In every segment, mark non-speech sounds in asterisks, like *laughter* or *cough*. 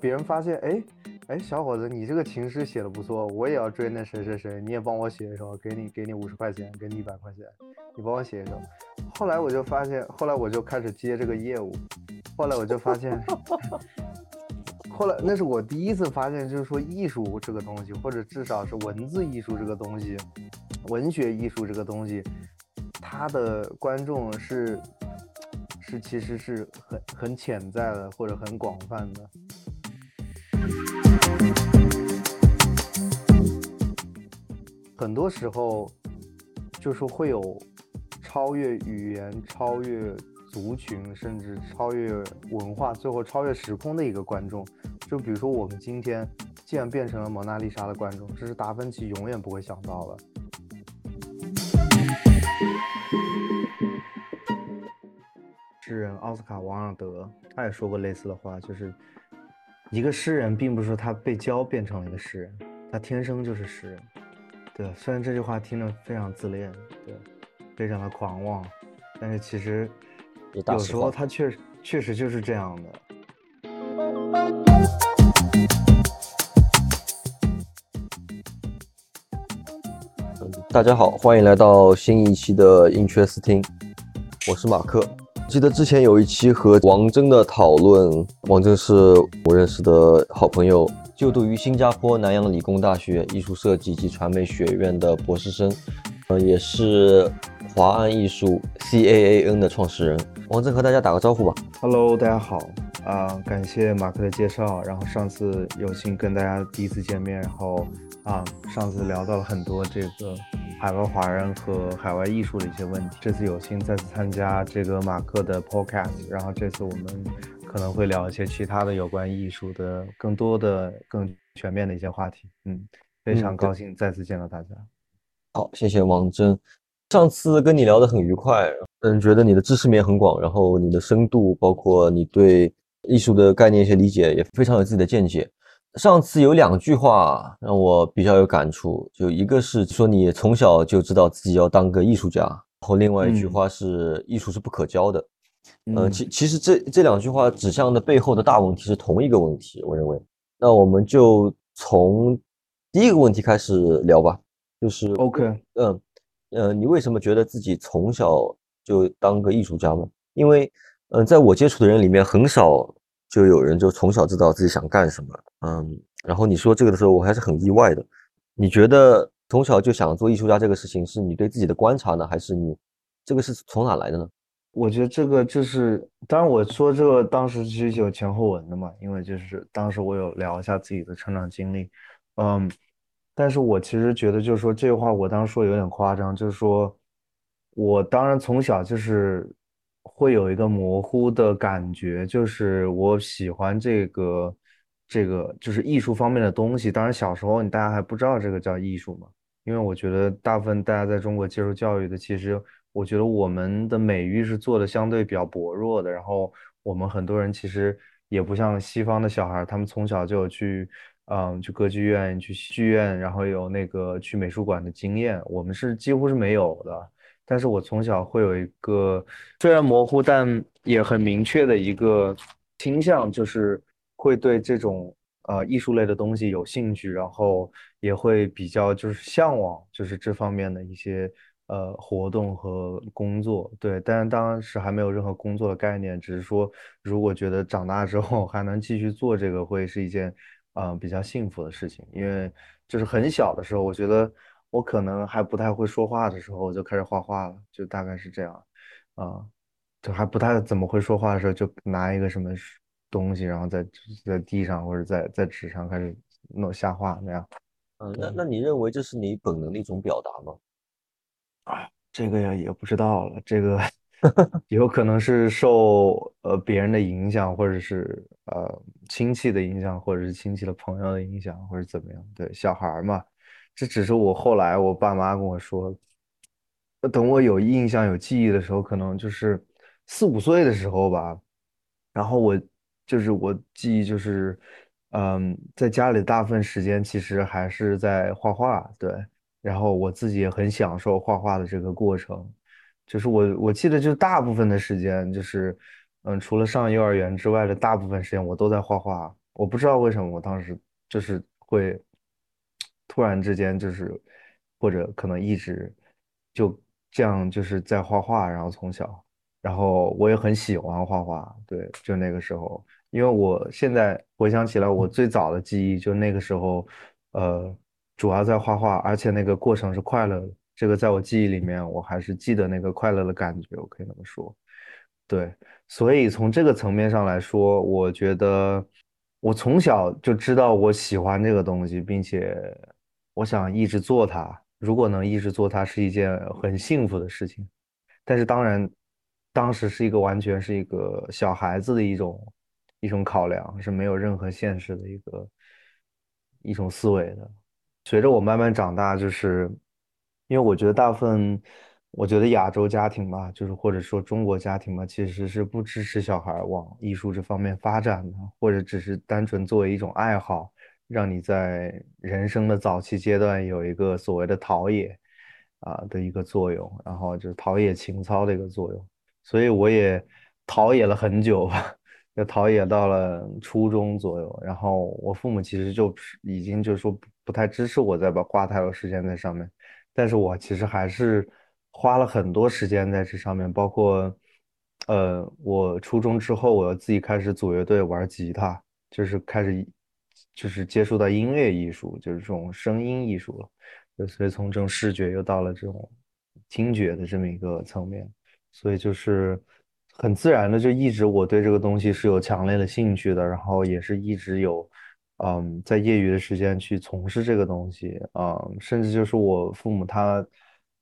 别人发现，哎哎，小伙子，你这个情诗写的不错，我也要追那谁谁谁，你也帮我写一首，给你给你五十块钱，给你一百块钱，你帮我写一首。后来我就发现，后来我就开始接这个业务，后来我就发现，后来那是我第一次发现，就是说艺术这个东西，或者至少是文字艺术这个东西，文学艺术这个东西，它的观众是。是，其实是很很潜在的，或者很广泛的。很多时候，就是会有超越语言、超越族群，甚至超越文化，最后超越时空的一个观众。就比如说，我们今天既然变成了蒙娜丽莎的观众，这是达芬奇永远不会想到的。诗人奥斯卡·王尔德他也说过类似的话，就是一个诗人，并不是他被教变成了一个诗人，他天生就是诗人。对，虽然这句话听着非常自恋，对，非常的狂妄，但是其实有时候他确实确实就是这样的。大家好，欢迎来到新一期的英缺斯听，我是马克。记得之前有一期和王峥的讨论，王峥是我认识的好朋友，就读于新加坡南洋理工大学艺术设计及传媒学院的博士生，呃，也是华安艺术 CAAN 的创始人。王正和大家打个招呼吧。Hello，大家好啊，感谢马克的介绍。然后上次有幸跟大家第一次见面，然后啊，上次聊到了很多这个。海外华人和海外艺术的一些问题。这次有幸再次参加这个马克的 podcast，然后这次我们可能会聊一些其他的有关艺术的更多的、更全面的一些话题。嗯，非常高兴再次见到大家。好，谢谢王真。上次跟你聊得很愉快，嗯，觉得你的知识面很广，然后你的深度，包括你对艺术的概念一些理解，也非常有自己的见解。上次有两句话让我比较有感触，就一个是说你从小就知道自己要当个艺术家，然后另外一句话是艺术是不可教的。呃，其其实这这两句话指向的背后的大问题是同一个问题，我认为。那我们就从第一个问题开始聊吧，就是 OK，嗯，呃，你为什么觉得自己从小就当个艺术家呢？因为，嗯，在我接触的人里面很少。就有人就从小知道自己想干什么，嗯，然后你说这个的时候，我还是很意外的。你觉得从小就想做艺术家这个事情，是你对自己的观察呢，还是你这个是从哪来的呢？我觉得这个就是，当然我说这个当时其实有前后文的嘛，因为就是当时我有聊一下自己的成长经历，嗯，但是我其实觉得就是说这话我当时说有点夸张，就是说我当然从小就是。会有一个模糊的感觉，就是我喜欢这个，这个就是艺术方面的东西。当然，小时候你大家还不知道这个叫艺术嘛，因为我觉得大部分大家在中国接受教育的，其实我觉得我们的美育是做的相对比较薄弱的。然后我们很多人其实也不像西方的小孩，他们从小就有去，嗯，去歌剧院、去剧院，然后有那个去美术馆的经验。我们是几乎是没有的。但是我从小会有一个虽然模糊但也很明确的一个倾向，就是会对这种呃艺术类的东西有兴趣，然后也会比较就是向往就是这方面的一些呃活动和工作。对，但是当时还没有任何工作的概念，只是说如果觉得长大之后还能继续做这个，会是一件嗯比较幸福的事情。因为就是很小的时候，我觉得。我可能还不太会说话的时候，我就开始画画了，就大概是这样，啊，就还不太怎么会说话的时候，就拿一个什么东西，然后在在地上或者在在纸上开始弄瞎画那样。嗯，那那你认为这是你本能的一种表达吗？啊，这个呀也不知道了，这个 *laughs* 有可能是受呃别人的影响，或者是呃亲戚的影响，或者是亲戚的朋友的影响，或者怎么样？对，小孩嘛。这只是我后来我爸妈跟我说，等我有印象、有记忆的时候，可能就是四五岁的时候吧。然后我就是我记忆就是，嗯，在家里大部分时间其实还是在画画，对。然后我自己也很享受画画的这个过程，就是我我记得就大部分的时间就是，嗯，除了上幼儿园之外的大部分时间我都在画画。我不知道为什么我当时就是会突然之间就是或者可能一直就这样就是在画画，然后从小，然后我也很喜欢画画，对，就那个时候，因为我现在回想起来，我最早的记忆就那个时候，呃，主要在画画，而且那个过程是快乐的，这个在我记忆里面，我还是记得那个快乐的感觉，我可以那么说，对。所以从这个层面上来说，我觉得我从小就知道我喜欢这个东西，并且我想一直做它。如果能一直做它，是一件很幸福的事情。但是当然，当时是一个完全是一个小孩子的一种一种考量，是没有任何现实的一个一种思维的。随着我慢慢长大，就是因为我觉得大部分。我觉得亚洲家庭吧，就是或者说中国家庭吧，其实是不支持小孩往艺术这方面发展的，或者只是单纯作为一种爱好，让你在人生的早期阶段有一个所谓的陶冶啊的一个作用，然后就是陶冶情操的一个作用。所以我也陶冶了很久吧，就陶冶到了初中左右，然后我父母其实就已经就是说不太支持我再把花太多时间在上面，但是我其实还是。花了很多时间在这上面，包括，呃，我初中之后，我要自己开始组乐队玩吉他，就是开始，就是接触到音乐艺术，就是这种声音艺术了。所以从这种视觉又到了这种听觉的这么一个层面，所以就是很自然的就一直我对这个东西是有强烈的兴趣的，然后也是一直有，嗯，在业余的时间去从事这个东西啊，甚至就是我父母他。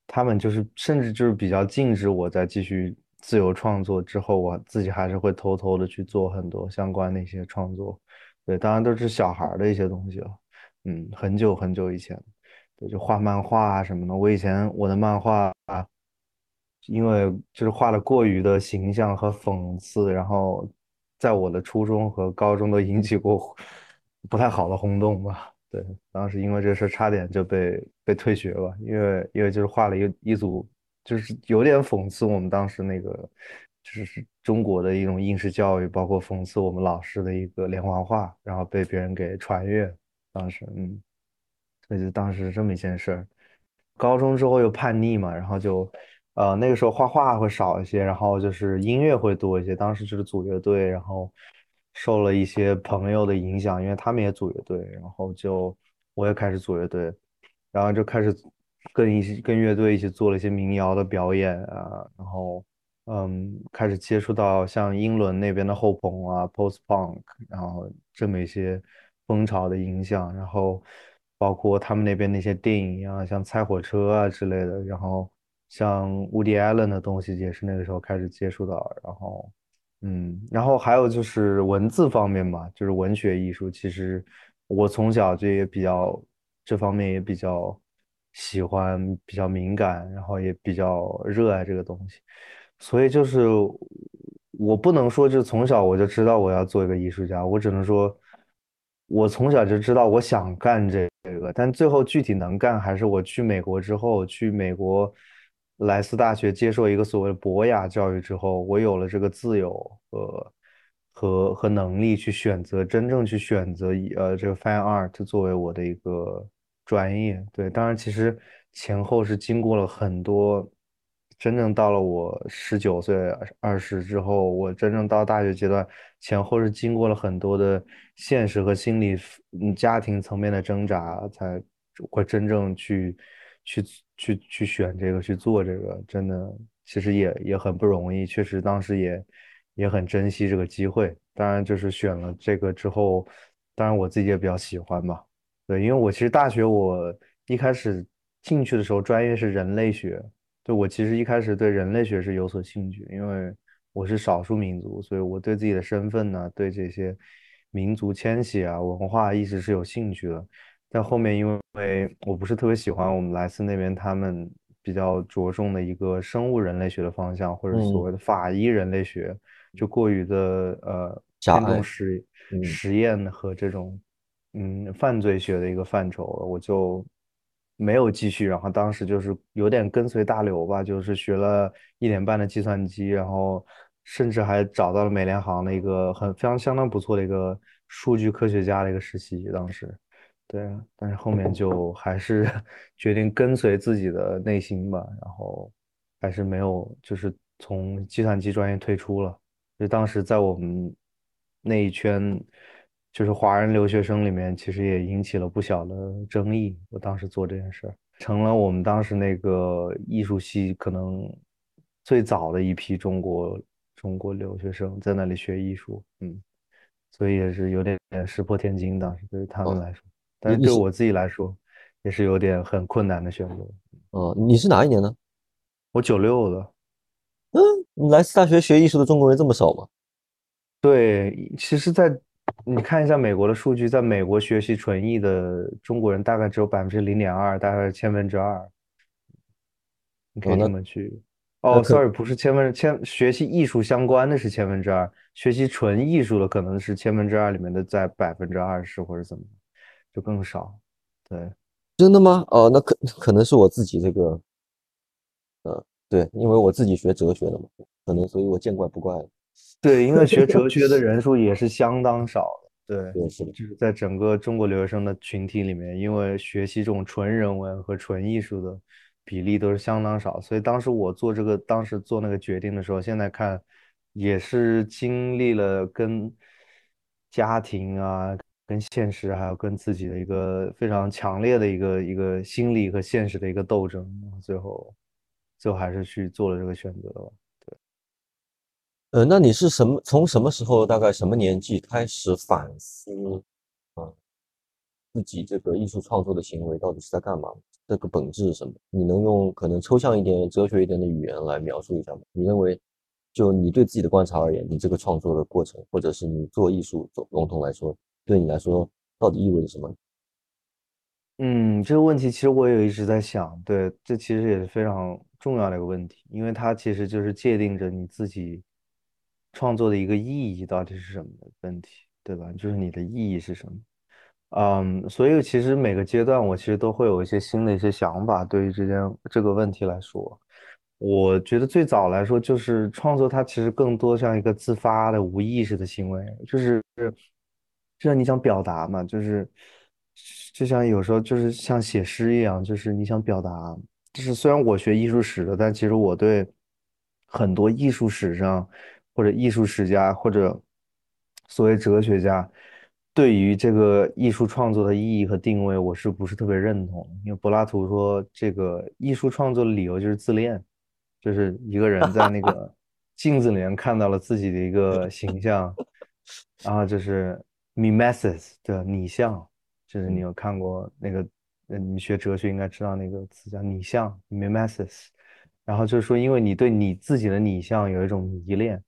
他们就是，甚至就是比较禁止我在继续自由创作之后，我自己还是会偷偷的去做很多相关的一些创作。对，当然都是小孩的一些东西了。嗯，很久很久以前，对，就画漫画啊什么的。我以前我的漫画啊，因为就是画的过于的形象和讽刺，然后在我的初中和高中都引起过不太好的轰动吧。对，当时因为这事差点就被被退学了，因为因为就是画了一一组，就是有点讽刺我们当时那个，就是中国的一种应试教育，包括讽刺我们老师的一个连环画，然后被别人给传阅。当时，嗯，所以就当时这么一件事儿。高中之后又叛逆嘛，然后就，呃，那个时候画画会少一些，然后就是音乐会多一些。当时就是组乐队，然后。受了一些朋友的影响，因为他们也组乐队，然后就我也开始组乐队，然后就开始跟一些跟乐队一起做了一些民谣的表演啊，然后嗯，开始接触到像英伦那边的后朋啊，post punk，然后这么一些风潮的影响，然后包括他们那边那些电影啊，像猜火车啊之类的，然后像 Woody Allen 的东西也是那个时候开始接触到，然后。嗯，然后还有就是文字方面嘛，就是文学艺术。其实我从小就也比较这方面也比较喜欢，比较敏感，然后也比较热爱这个东西。所以就是我不能说就从小我就知道我要做一个艺术家，我只能说我从小就知道我想干这个，但最后具体能干还是我去美国之后去美国。莱斯大学接受一个所谓的博雅教育之后，我有了这个自由和和和能力去选择真正去选择以呃这个 fine art 作为我的一个专业。对，当然其实前后是经过了很多，真正到了我十九岁二十之后，我真正到大学阶段前后是经过了很多的现实和心理嗯家庭层面的挣扎，才会真正去。去去去选这个去做这个，真的其实也也很不容易。确实当时也也很珍惜这个机会。当然就是选了这个之后，当然我自己也比较喜欢吧。对，因为我其实大学我一开始进去的时候专业是人类学，对我其实一开始对人类学是有所兴趣，因为我是少数民族，所以我对自己的身份呢，对这些民族迁徙啊、文化一直是有兴趣的。但后面因为我不是特别喜欢我们莱斯那边他们比较着重的一个生物人类学的方向，或者所谓的法医人类学，就过于的呃偏重。实实验和这种嗯犯罪学的一个范畴，我就没有继续。然后当时就是有点跟随大流吧，就是学了一年半的计算机，然后甚至还找到了美联航的一个很非常相当不错的一个数据科学家的一个实习，当时，对啊，但是后面就还是 *laughs* 决定跟随自己的内心吧，然后还是没有就是从计算机专业退出了，就当时在我们那一圈就是华人留学生里面，其实也引起了不小的争议，我当时做这件事儿。成了我们当时那个艺术系可能最早的一批中国中国留学生在那里学艺术，嗯，所以也是有点石破天惊，当时对于他们来说，但是对我自己来说也是有点很困难的选择。哦，你是哪一年呢？我九六的。嗯，你来自大学学艺术的中国人这么少吗？对，其实，在你看一下美国的数据，在美国学习纯艺的中国人大概只有百分之零点二，大概是千分之二。你可以这么去。哦，sorry，不是千分千，学习艺术相关的是千分之二，学习纯艺术的可能是千分之二里面的在百分之二十或者怎么，就更少。对，真的吗？哦，那可可能是我自己这个，呃，对，因为我自己学哲学的嘛，可能所以我见怪不怪了。对，因为学哲 *laughs* 学的人数也是相当少的。对，就是在整个中国留学生的群体里面，因为学习这种纯人文和纯艺术的比例都是相当少，所以当时我做这个，当时做那个决定的时候，现在看也是经历了跟家庭啊、跟现实，还有跟自己的一个非常强烈的一个一个心理和现实的一个斗争，最后最后还是去做了这个选择了。呃，那你是什么？从什么时候，大概什么年纪开始反思啊自己这个艺术创作的行为到底是在干嘛？这个本质是什么？你能用可能抽象一点、哲学一点的语言来描述一下吗？你认为，就你对自己的观察而言，你这个创作的过程，或者是你做艺术，总笼统来说，对你来说到底意味着什么？嗯，这个问题其实我也一直在想，对，这其实也是非常重要的一个问题，因为它其实就是界定着你自己。创作的一个意义到底是什么的问题，对吧？就是你的意义是什么？嗯，所以其实每个阶段我其实都会有一些新的一些想法。对于这件这个问题来说，我觉得最早来说就是创作，它其实更多像一个自发的无意识的行为，就是就像你想表达嘛，就是就像有时候就是像写诗一样，就是你想表达。就是虽然我学艺术史的，但其实我对很多艺术史上。或者艺术史家，或者所谓哲学家，对于这个艺术创作的意义和定位，我是不是特别认同？因为柏拉图说，这个艺术创作的理由就是自恋，就是一个人在那个镜子里面看到了自己的一个形象，然后就是 mimesis 的拟像，就是你有看过那个，你学哲学应该知道那个词叫拟像 mimesis，然后就是说，因为你对你自己的拟像有一种迷恋。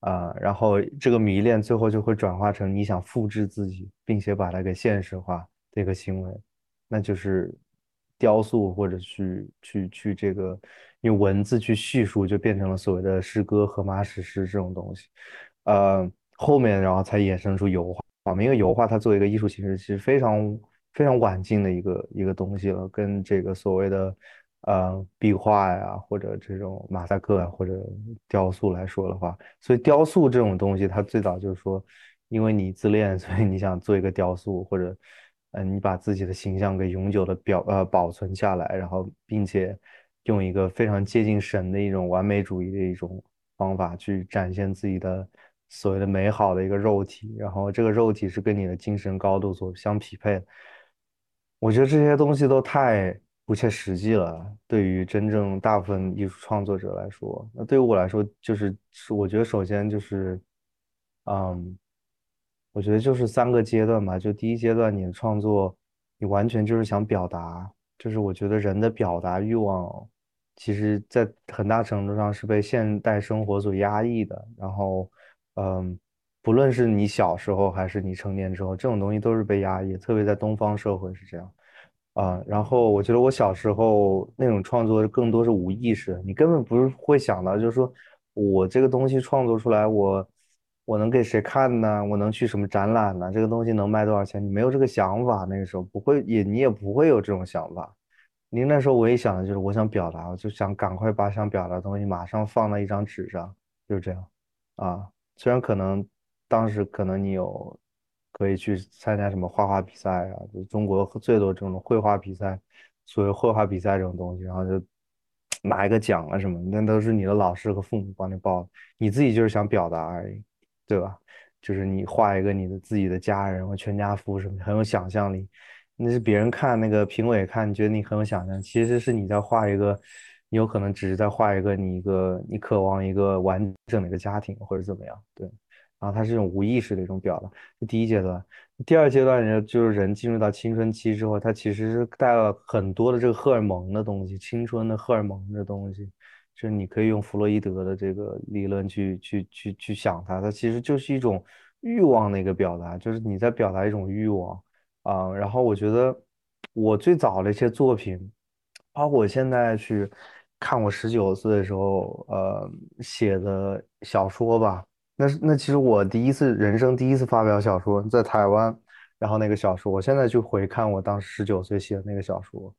啊，然后这个迷恋最后就会转化成你想复制自己，并且把它给现实化的一个行为，那就是雕塑或者去去去这个用文字去叙述，就变成了所谓的诗歌、荷马史诗这种东西。呃，后面然后才衍生出油画，因为油画它作为一个艺术形式，其实非常非常晚近的一个一个东西了，跟这个所谓的。呃，壁画呀，或者这种马赛克啊，或者雕塑来说的话，所以雕塑这种东西，它最早就是说，因为你自恋，*laughs* 所以你想做一个雕塑，或者，嗯，你把自己的形象给永久的表呃保存下来，然后并且用一个非常接近神的一种完美主义的一种方法去展现自己的所谓的美好的一个肉体，然后这个肉体是跟你的精神高度所相匹配。我觉得这些东西都太。不切实际了。对于真正大部分艺术创作者来说，那对于我来说，就是我觉得首先就是，嗯，我觉得就是三个阶段吧。就第一阶段，你的创作，你完全就是想表达，就是我觉得人的表达欲望，其实在很大程度上是被现代生活所压抑的。然后，嗯，不论是你小时候还是你成年之后，这种东西都是被压抑，特别在东方社会是这样。啊，然后我觉得我小时候那种创作更多是无意识，你根本不是会想到，就是说我这个东西创作出来，我我能给谁看呢？我能去什么展览呢？这个东西能卖多少钱？你没有这个想法，那个时候不会，也你也不会有这种想法。您那时候唯一想的就是我想表达，就想赶快把想表达的东西马上放到一张纸上，就是这样。啊。虽然可能当时可能你有可以去参加什么画画比赛啊，就中国最多这种绘画比赛，所谓绘画比赛这种东西，然后就拿一个奖啊什么，那都是你的老师和父母帮你报，你自己就是想表达而已，对吧？就是你画一个你的自己的家人或全家福什么，很有想象力。那是别人看那个评委看，觉得你很有想象，其实是你在画一个，你有可能只是在画一个你一个你渴望一个完整的一个家庭或者怎么样，对。然后它是一种无意识的一种表达，这第一阶段。第二阶段人，就是人进入到青春期之后，他其实是带了很多的这个荷尔蒙的东西，青春的荷尔蒙的东西，就是你可以用弗洛伊德的这个理论去去去去想它，它其实就是一种欲望的一个表达，就是你在表达一种欲望啊。然后我觉得我最早的一些作品，包括我现在去看我十九岁的时候呃写的小说吧。那是那其实我第一次人生第一次发表小说在台湾，然后那个小说，我现在去回看我当时十九岁写的那个小说，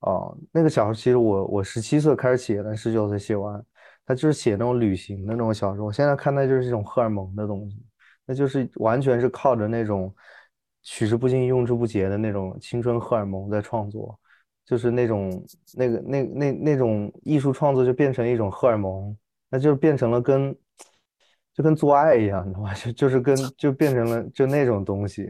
哦，那个小说其实我我十七岁开始写的，十九岁写完，他就是写那种旅行的那种小说，我现在看那就是一种荷尔蒙的东西，那就是完全是靠着那种取之不尽用之不竭的那种青春荷尔蒙在创作，就是那种那个那那那种艺术创作就变成一种荷尔蒙，那就变成了跟。就跟做爱一样，你知道吗？*laughs* 就就是跟就变成了就那种东西，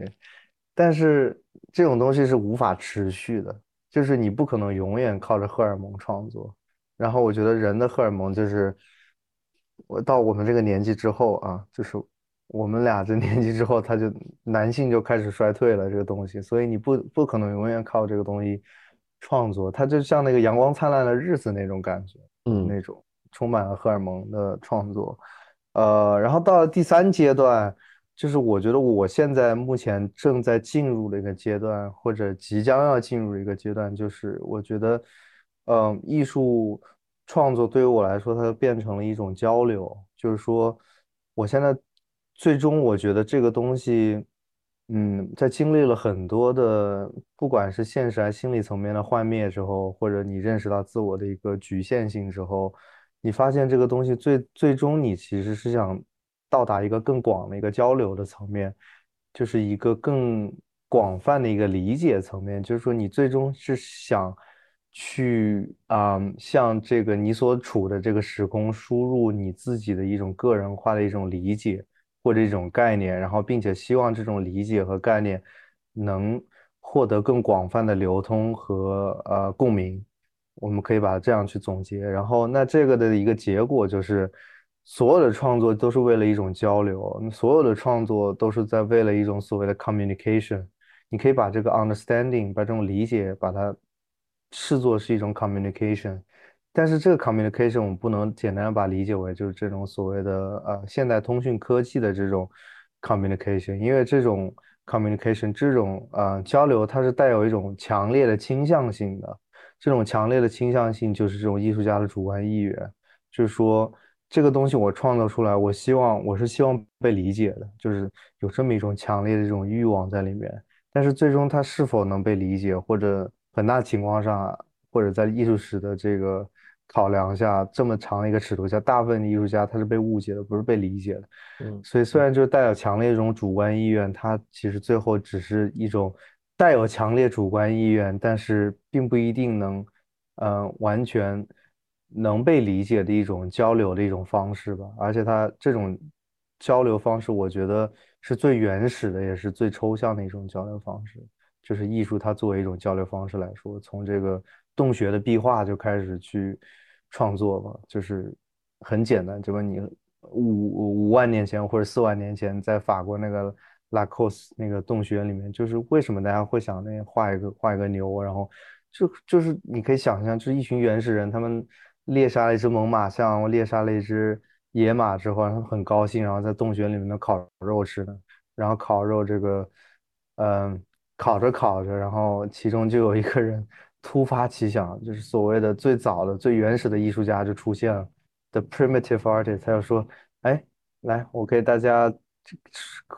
但是这种东西是无法持续的，就是你不可能永远靠着荷尔蒙创作。然后我觉得人的荷尔蒙就是，我到我们这个年纪之后啊，就是我们俩这年纪之后，他就男性就开始衰退了这个东西，所以你不不可能永远靠这个东西创作。它就像那个阳光灿烂的日子那种感觉，嗯，那种充满了荷尔蒙的创作。呃，然后到了第三阶段，就是我觉得我现在目前正在进入的一个阶段，或者即将要进入一个阶段，就是我觉得，嗯，艺术创作对于我来说，它变成了一种交流。就是说，我现在最终我觉得这个东西，嗯，在经历了很多的，不管是现实还是心理层面的幻灭之后，或者你认识到自我的一个局限性之后。你发现这个东西最最终，你其实是想到达一个更广的一个交流的层面，就是一个更广泛的一个理解层面。就是说，你最终是想去啊，向这个你所处的这个时空输入你自己的一种个人化的一种理解或者一种概念，然后并且希望这种理解和概念能获得更广泛的流通和呃共鸣。我们可以把它这样去总结，然后那这个的一个结果就是，所有的创作都是为了一种交流，所有的创作都是在为了一种所谓的 communication。你可以把这个 understanding，把这种理解，把它视作是一种 communication。但是这个 communication 我们不能简单把理解为就是这种所谓的呃现代通讯科技的这种 communication，因为这种 communication 这种呃交流它是带有一种强烈的倾向性的。这种强烈的倾向性就是这种艺术家的主观意愿，就是说这个东西我创造出来，我希望我是希望被理解的，就是有这么一种强烈的这种欲望在里面。但是最终它是否能被理解，或者很大情况上，或者在艺术史的这个考量下，这么长一个尺度下，大部分的艺术家他是被误解的，不是被理解的。嗯，所以虽然就是带有强烈这种主观意愿，他其实最后只是一种。带有强烈主观意愿，但是并不一定能，嗯，完全能被理解的一种交流的一种方式吧。而且他这种交流方式，我觉得是最原始的，也是最抽象的一种交流方式。就是艺术，它作为一种交流方式来说，从这个洞穴的壁画就开始去创作吧，就是很简单。就问你五五万年前或者四万年前，在法国那个。拉科斯那个洞穴里面，就是为什么大家会想那画一个画一个牛，然后就就是你可以想象，就是一群原始人，他们猎杀了一只猛犸象，猎杀了一只野马之后，然后很高兴，然后在洞穴里面的烤肉吃的，然后烤肉这个，嗯，烤着烤着，然后其中就有一个人突发奇想，就是所谓的最早的最原始的艺术家就出现了，the primitive artist，他就说，哎，来，我给大家，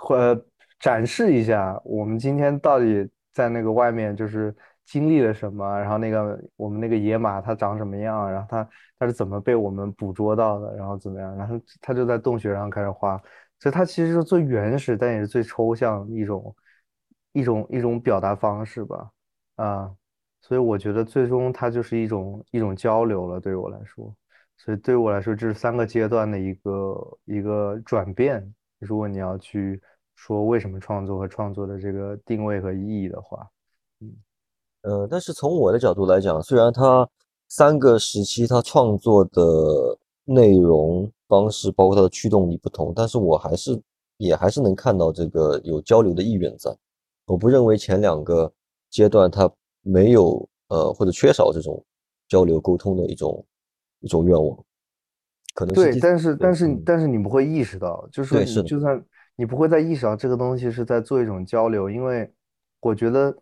呃。展示一下，我们今天到底在那个外面，就是经历了什么，然后那个我们那个野马它长什么样，然后它它是怎么被我们捕捉到的，然后怎么样，然后他就在洞穴上开始画，所以它其实是最原始，但也是最抽象一种一种一种表达方式吧，啊，所以我觉得最终它就是一种一种交流了，对于我来说，所以对于我来说，这是三个阶段的一个一个转变。如果你要去说为什么创作和创作的这个定位和意义的话，嗯。呃，但是从我的角度来讲，虽然他三个时期他创作的内容方式，包括它的驱动力不同，但是我还是也还是能看到这个有交流的意愿在。我不认为前两个阶段他没有呃或者缺少这种交流沟通的一种一种愿望，可能对，但是但是但是你不会意识到，就是说你就算你不会再意识到这个东西是在做一种交流，因为我觉得。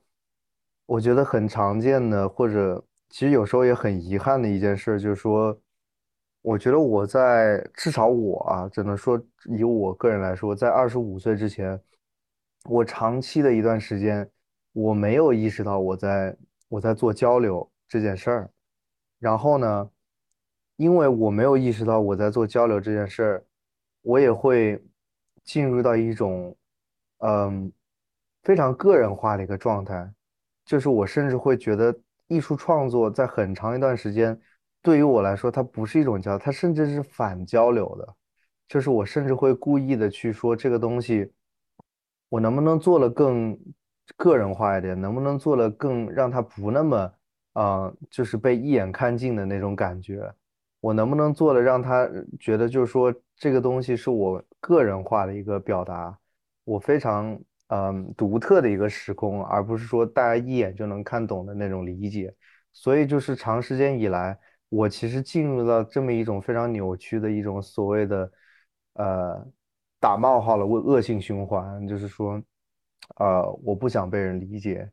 我觉得很常见的，或者其实有时候也很遗憾的一件事，就是说，我觉得我在至少我啊，只能说以我个人来说，在二十五岁之前，我长期的一段时间，我没有意识到我在我在做交流这件事儿。然后呢，因为我没有意识到我在做交流这件事儿，我也会进入到一种嗯非常个人化的一个状态。就是我甚至会觉得艺术创作在很长一段时间，对于我来说，它不是一种交，它甚至是反交流的。就是我甚至会故意的去说这个东西，我能不能做了更个人化一点？能不能做的更让他不那么啊，就是被一眼看尽的那种感觉？我能不能做的让他觉得就是说这个东西是我个人化的一个表达？我非常。嗯，独特的一个时空，而不是说大家一眼就能看懂的那种理解。所以就是长时间以来，我其实进入到这么一种非常扭曲的一种所谓的，呃，打冒号了恶恶性循环，就是说，呃，我不想被人理解，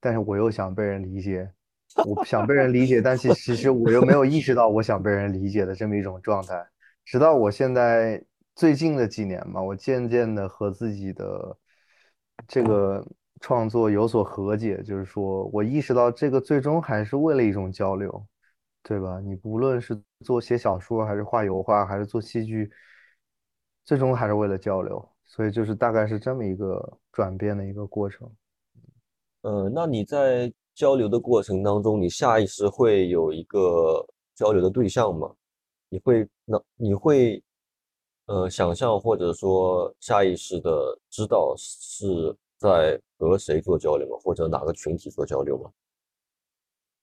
但是我又想被人理解，*laughs* 我不想被人理解，但是其实我又没有意识到我想被人理解的这么一种状态。直到我现在最近的几年嘛，我渐渐的和自己的。这个创作有所和解，就是说我意识到这个最终还是为了一种交流，对吧？你不论是做写小说，还是画油画，还是做戏剧，最终还是为了交流。所以就是大概是这么一个转变的一个过程。呃，那你在交流的过程当中，你下意识会有一个交流的对象吗？你会那你会？呃，想象或者说下意识的知道是在和谁做交流吗？或者哪个群体做交流吗？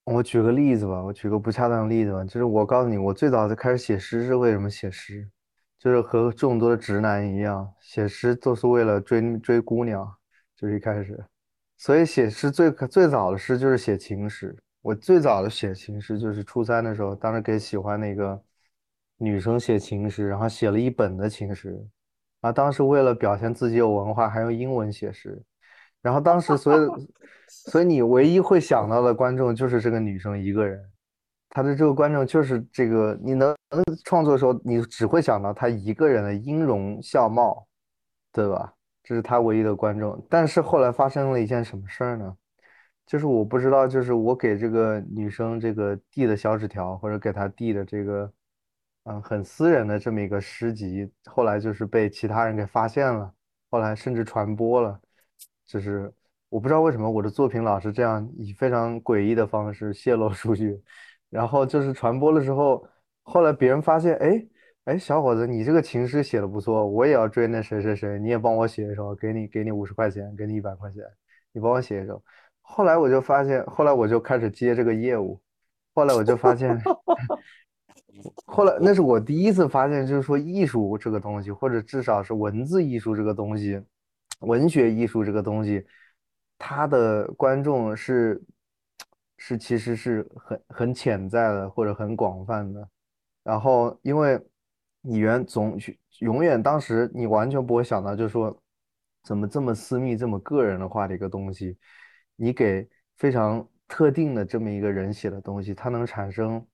我举个例子吧，我举个不恰当的例子吧，就是我告诉你，我最早在开始写诗是为什么写诗，就是和众多的直男一样，写诗都是为了追追姑娘，就是一开始，所以写诗最最早的诗就是写情诗。我最早的写情诗就是初三的时候，当时给喜欢那个。女生写情诗，然后写了一本的情诗，啊，当时为了表现自己有文化，还用英文写诗，然后当时所有，*laughs* 所以你唯一会想到的观众就是这个女生一个人，他的这个观众就是这个，你能创作的时候，你只会想到她一个人的音容笑貌，对吧？这是他唯一的观众。但是后来发生了一件什么事儿呢？就是我不知道，就是我给这个女生这个递的小纸条，或者给她递的这个。嗯，很私人的这么一个诗集，后来就是被其他人给发现了，后来甚至传播了。就是我不知道为什么我的作品老是这样以非常诡异的方式泄露出去，然后就是传播了之后，后来别人发现，哎哎，小伙子，你这个情诗写的不错，我也要追那谁谁谁，你也帮我写一首，给你给你五十块钱，给你一百块钱，你帮我写一首。后来我就发现，后来我就开始接这个业务，后来我就发现。*laughs* 后来，那是我第一次发现，就是说艺术这个东西，或者至少是文字艺术这个东西，文学艺术这个东西，它的观众是是其实是很很潜在的，或者很广泛的。然后，因为你原总永远当时你完全不会想到，就是说怎么这么私密、这么个人的话的一个东西，你给非常特定的这么一个人写的东西，它能产生。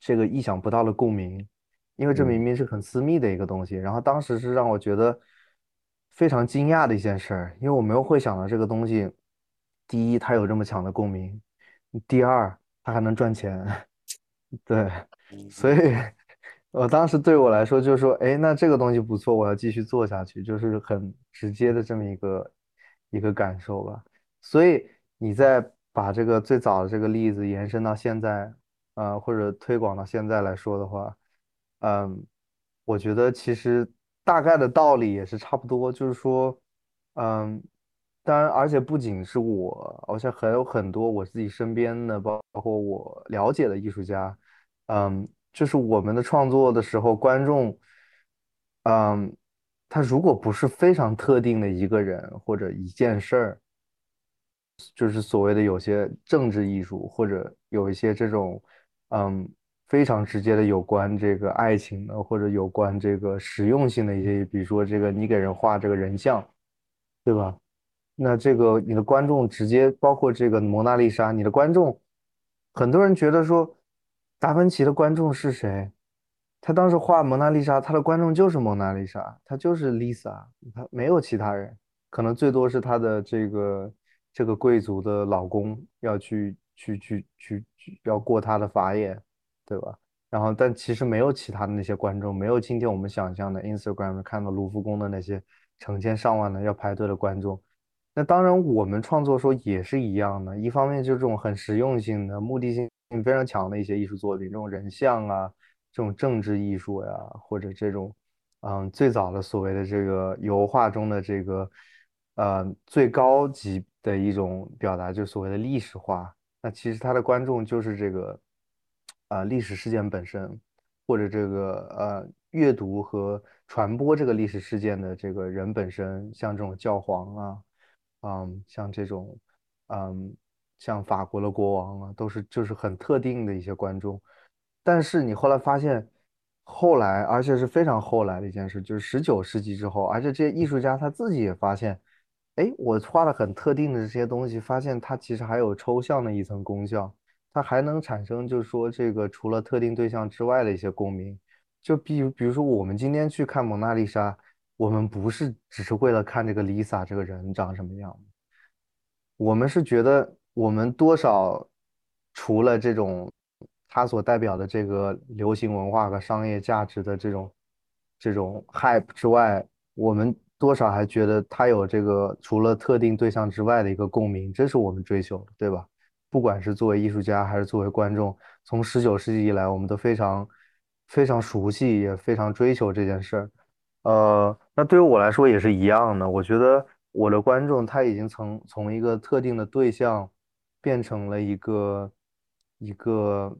这个意想不到的共鸣，因为这明明是很私密的一个东西。然后当时是让我觉得非常惊讶的一件事儿，因为我没有会想到这个东西第一，它有这么强的共鸣；第二，他还能赚钱。*laughs* 对，所以，*laughs* 我当时对我来说就是说，哎，那这个东西不错，我要继续做下去，就是很直接的这么一个一个感受吧。所以你再把这个最早的这个例子延伸到现在，呃，或者推广到现在来说的话，嗯，我觉得其实大概的道理也是差不多，就是说，嗯。当然，而且不仅是我，而且还有很多我自己身边的，包括我了解的艺术家，嗯，就是我们的创作的时候，观众，嗯，他如果不是非常特定的一个人或者一件事儿，就是所谓的有些政治艺术，或者有一些这种，嗯，非常直接的有关这个爱情的，或者有关这个实用性的一些，比如说这个你给人画这个人像，对吧？那这个你的观众直接包括这个蒙娜丽莎，你的观众，很多人觉得说，达芬奇的观众是谁？他当时画蒙娜丽莎，他的观众就是蒙娜丽莎，他就是 Lisa，他没有其他人，可能最多是他的这个这个贵族的老公要去去去去去要过他的法眼，对吧？然后但其实没有其他的那些观众，没有今天我们想象的 Instagram 看到卢浮宫的那些成千上万的要排队的观众。那当然，我们创作说也是一样的。一方面就是这种很实用性的、目的性非常强的一些艺术作品，这种人像啊，这种政治艺术呀，或者这种，嗯，最早的所谓的这个油画中的这个，呃，最高级的一种表达，就所谓的历史画。那其实它的观众就是这个，呃，历史事件本身，或者这个呃，阅读和传播这个历史事件的这个人本身，像这种教皇啊。嗯，像这种，嗯，像法国的国王啊，都是就是很特定的一些观众。但是你后来发现，后来而且是非常后来的一件事，就是十九世纪之后，而且这些艺术家他自己也发现，哎，我画了很特定的这些东西，发现它其实还有抽象的一层功效，它还能产生就是说这个除了特定对象之外的一些共鸣。就比如比如说我们今天去看蒙娜丽莎。我们不是只是为了看这个 Lisa 这个人长什么样，我们是觉得我们多少除了这种他所代表的这个流行文化和商业价值的这种这种 hype 之外，我们多少还觉得他有这个除了特定对象之外的一个共鸣，这是我们追求的，对吧？不管是作为艺术家还是作为观众，从十九世纪以来，我们都非常非常熟悉，也非常追求这件事儿。呃，那对于我来说也是一样的。我觉得我的观众他已经从从一个特定的对象变成了一个一个，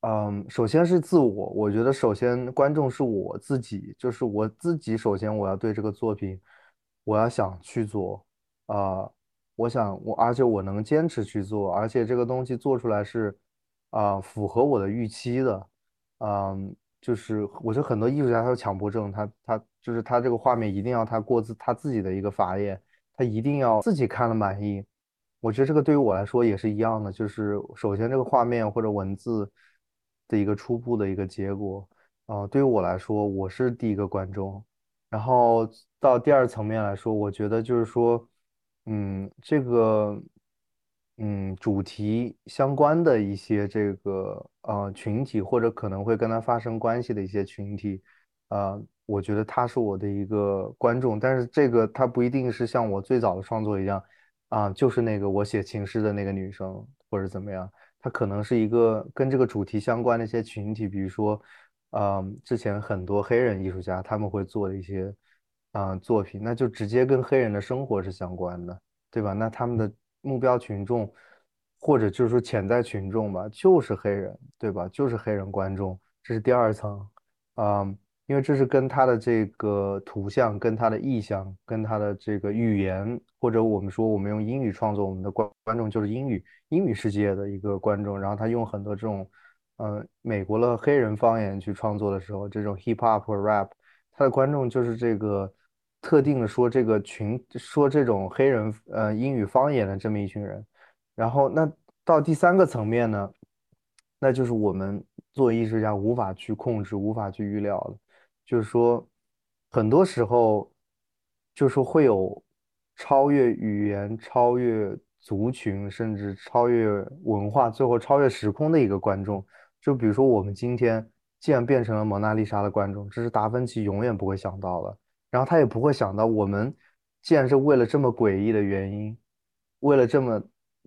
嗯，首先是自我。我觉得首先观众是我自己，就是我自己。首先我要对这个作品，我要想去做啊，我想我，而且我能坚持去做，而且这个东西做出来是啊符合我的预期的，嗯。就是我觉得很多艺术家他有强迫症，他他就是他这个画面一定要他过自他自己的一个法眼，他一定要自己看了满意。我觉得这个对于我来说也是一样的，就是首先这个画面或者文字的一个初步的一个结果，啊，对于我来说我是第一个观众，然后到第二层面来说，我觉得就是说，嗯，这个。嗯，主题相关的一些这个呃群体，或者可能会跟他发生关系的一些群体，呃，我觉得他是我的一个观众，但是这个他不一定是像我最早的创作一样，啊，就是那个我写情诗的那个女生或者怎么样，他可能是一个跟这个主题相关的一些群体，比如说，嗯，之前很多黑人艺术家他们会做的一些啊作品，那就直接跟黑人的生活是相关的，对吧？那他们的。目标群众，或者就是说潜在群众吧，就是黑人，对吧？就是黑人观众，这是第二层，啊，因为这是跟他的这个图像、跟他的意象、跟他的这个语言，或者我们说我们用英语创作，我们的观观众就是英语英语世界的一个观众，然后他用很多这种，呃，美国的黑人方言去创作的时候，这种 hip hop 或 rap，他的观众就是这个。特定的说这个群说这种黑人呃英语方言的这么一群人，然后那到第三个层面呢，那就是我们作为艺术家无法去控制、无法去预料的，就是说很多时候就是会有超越语言、超越族群，甚至超越文化，最后超越时空的一个观众。就比如说，我们今天既然变成了蒙娜丽莎的观众，这是达芬奇永远不会想到的。然后他也不会想到，我们既然是为了这么诡异的原因，为了这么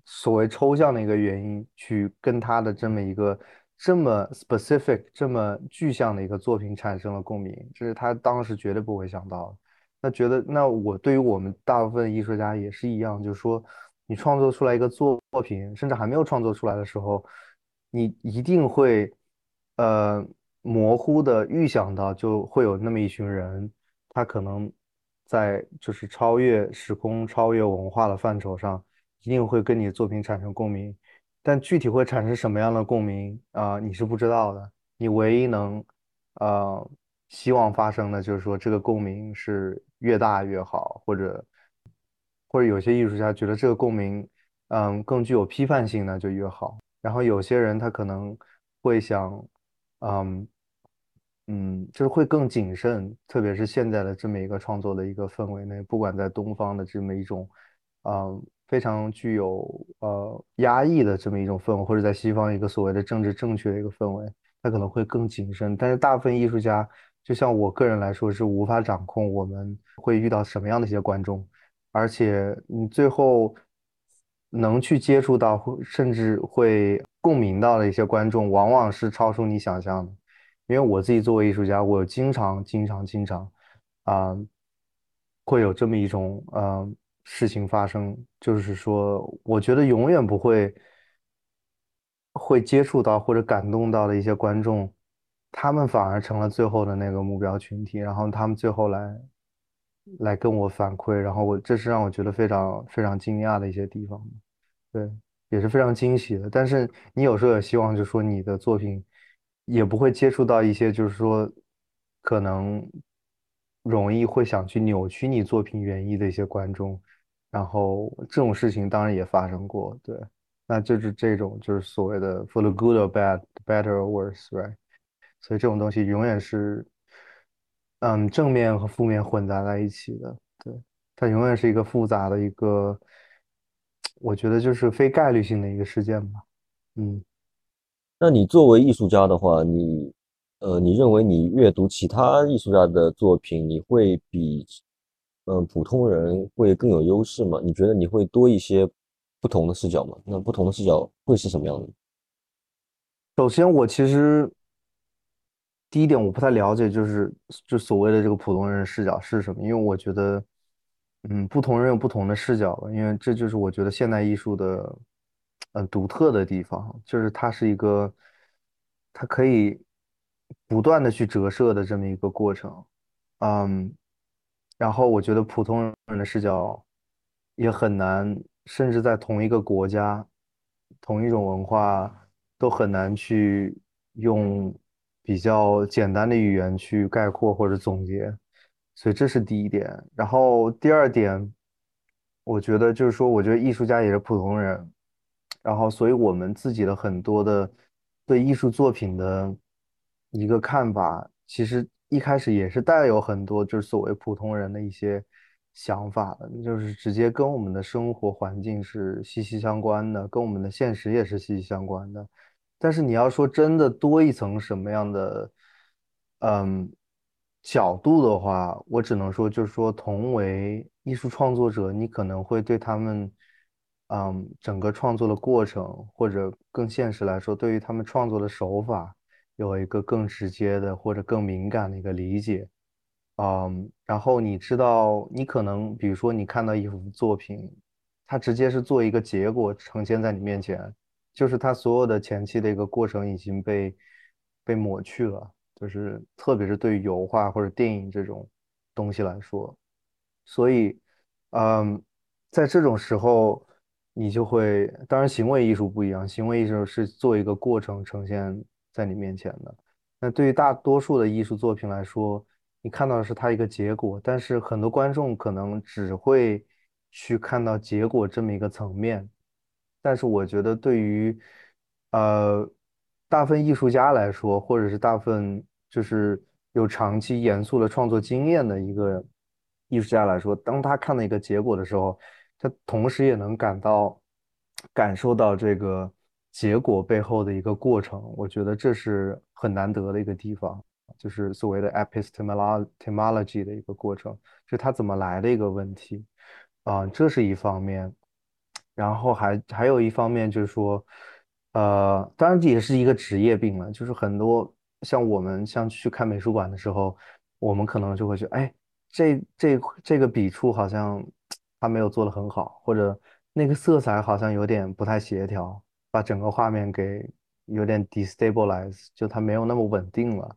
所谓抽象的一个原因，去跟他的这么一个这么 specific、这么具象的一个作品产生了共鸣，这是他当时绝对不会想到的。那觉得，那我对于我们大部分艺术家也是一样，就是说，你创作出来一个作品，甚至还没有创作出来的时候，你一定会，呃，模糊的预想到，就会有那么一群人，他可能在就是超越时空、超越文化的范畴上，一定会跟你作品产生共鸣，但具体会产生什么样的共鸣啊，你是不知道的，你唯一能，呃。希望发生的就是说，这个共鸣是越大越好，或者或者有些艺术家觉得这个共鸣，嗯，更具有批判性呢，就越好。然后有些人他可能会想，嗯嗯，就是会更谨慎，特别是现在的这么一个创作的一个氛围内，不管在东方的这么一种，嗯，非常具有呃压抑的这么一种氛围，或者在西方一个所谓的政治正确的一个氛围，他可能会更谨慎。但是大部分艺术家。就像我个人来说，是无法掌控我们会遇到什么样的一些观众，而且你最后能去接触到，甚至会共鸣到的一些观众，往往是超出你想象的。因为我自己作为艺术家，我经常、经常、经常啊，会有这么一种呃事情发生，就是说，我觉得永远不会会接触到或者感动到的一些观众。他们反而成了最后的那个目标群体，然后他们最后来来跟我反馈，然后我这是让我觉得非常非常惊讶的一些地方，对，也是非常惊喜的。但是你有时候也希望，就是说你的作品也不会接触到一些，就是说可能容易会想去扭曲你作品原意的一些观众，然后这种事情当然也发生过，对，那就是这种就是所谓的 for the good or bad, better or worse，right？所以这种东西永远是，嗯，正面和负面混杂在一起的。对，它永远是一个复杂的一个，我觉得就是非概率性的一个事件吧。嗯，那你作为艺术家的话，你，呃，你认为你阅读其他艺术家的作品，你会比，嗯，普通人会更有优势吗？你觉得你会多一些不同的视角吗？那不同的视角会是什么样的？首先，我其实。第一点，我不太了解，就是就所谓的这个普通人视角是什么？因为我觉得，嗯，不同人有不同的视角吧因为这就是我觉得现代艺术的，嗯，独特的地方，就是它是一个，它可以不断的去折射的这么一个过程，嗯，然后我觉得普通人的视角也很难，甚至在同一个国家、同一种文化都很难去用。比较简单的语言去概括或者总结，所以这是第一点。然后第二点，我觉得就是说，我觉得艺术家也是普通人，然后所以我们自己的很多的对艺术作品的一个看法，其实一开始也是带有很多就是所谓普通人的一些想法的，就是直接跟我们的生活环境是息息相关的，跟我们的现实也是息息相关的。但是你要说真的多一层什么样的，嗯，角度的话，我只能说就是说，同为艺术创作者，你可能会对他们，嗯，整个创作的过程，或者更现实来说，对于他们创作的手法，有一个更直接的或者更敏感的一个理解，嗯，然后你知道，你可能比如说你看到一幅作品，它直接是做一个结果呈现在你面前。就是它所有的前期的一个过程已经被被抹去了，就是特别是对于油画或者电影这种东西来说，所以，嗯，在这种时候，你就会，当然行为艺术不一样，行为艺术是做一个过程呈现在你面前的。那对于大多数的艺术作品来说，你看到的是它一个结果，但是很多观众可能只会去看到结果这么一个层面。但是我觉得，对于呃大部分艺术家来说，或者是大部分就是有长期严肃的创作经验的一个艺术家来说，当他看到一个结果的时候，他同时也能感到感受到这个结果背后的一个过程。我觉得这是很难得的一个地方，就是所谓的 epistemology 的一个过程，就是它怎么来的一个问题啊，这是一方面。然后还还有一方面就是说，呃，当然这也是一个职业病了，就是很多像我们像去看美术馆的时候，我们可能就会觉得，哎，这这这个笔触好像他没有做得很好，或者那个色彩好像有点不太协调，把整个画面给有点 destabilize，就它没有那么稳定了，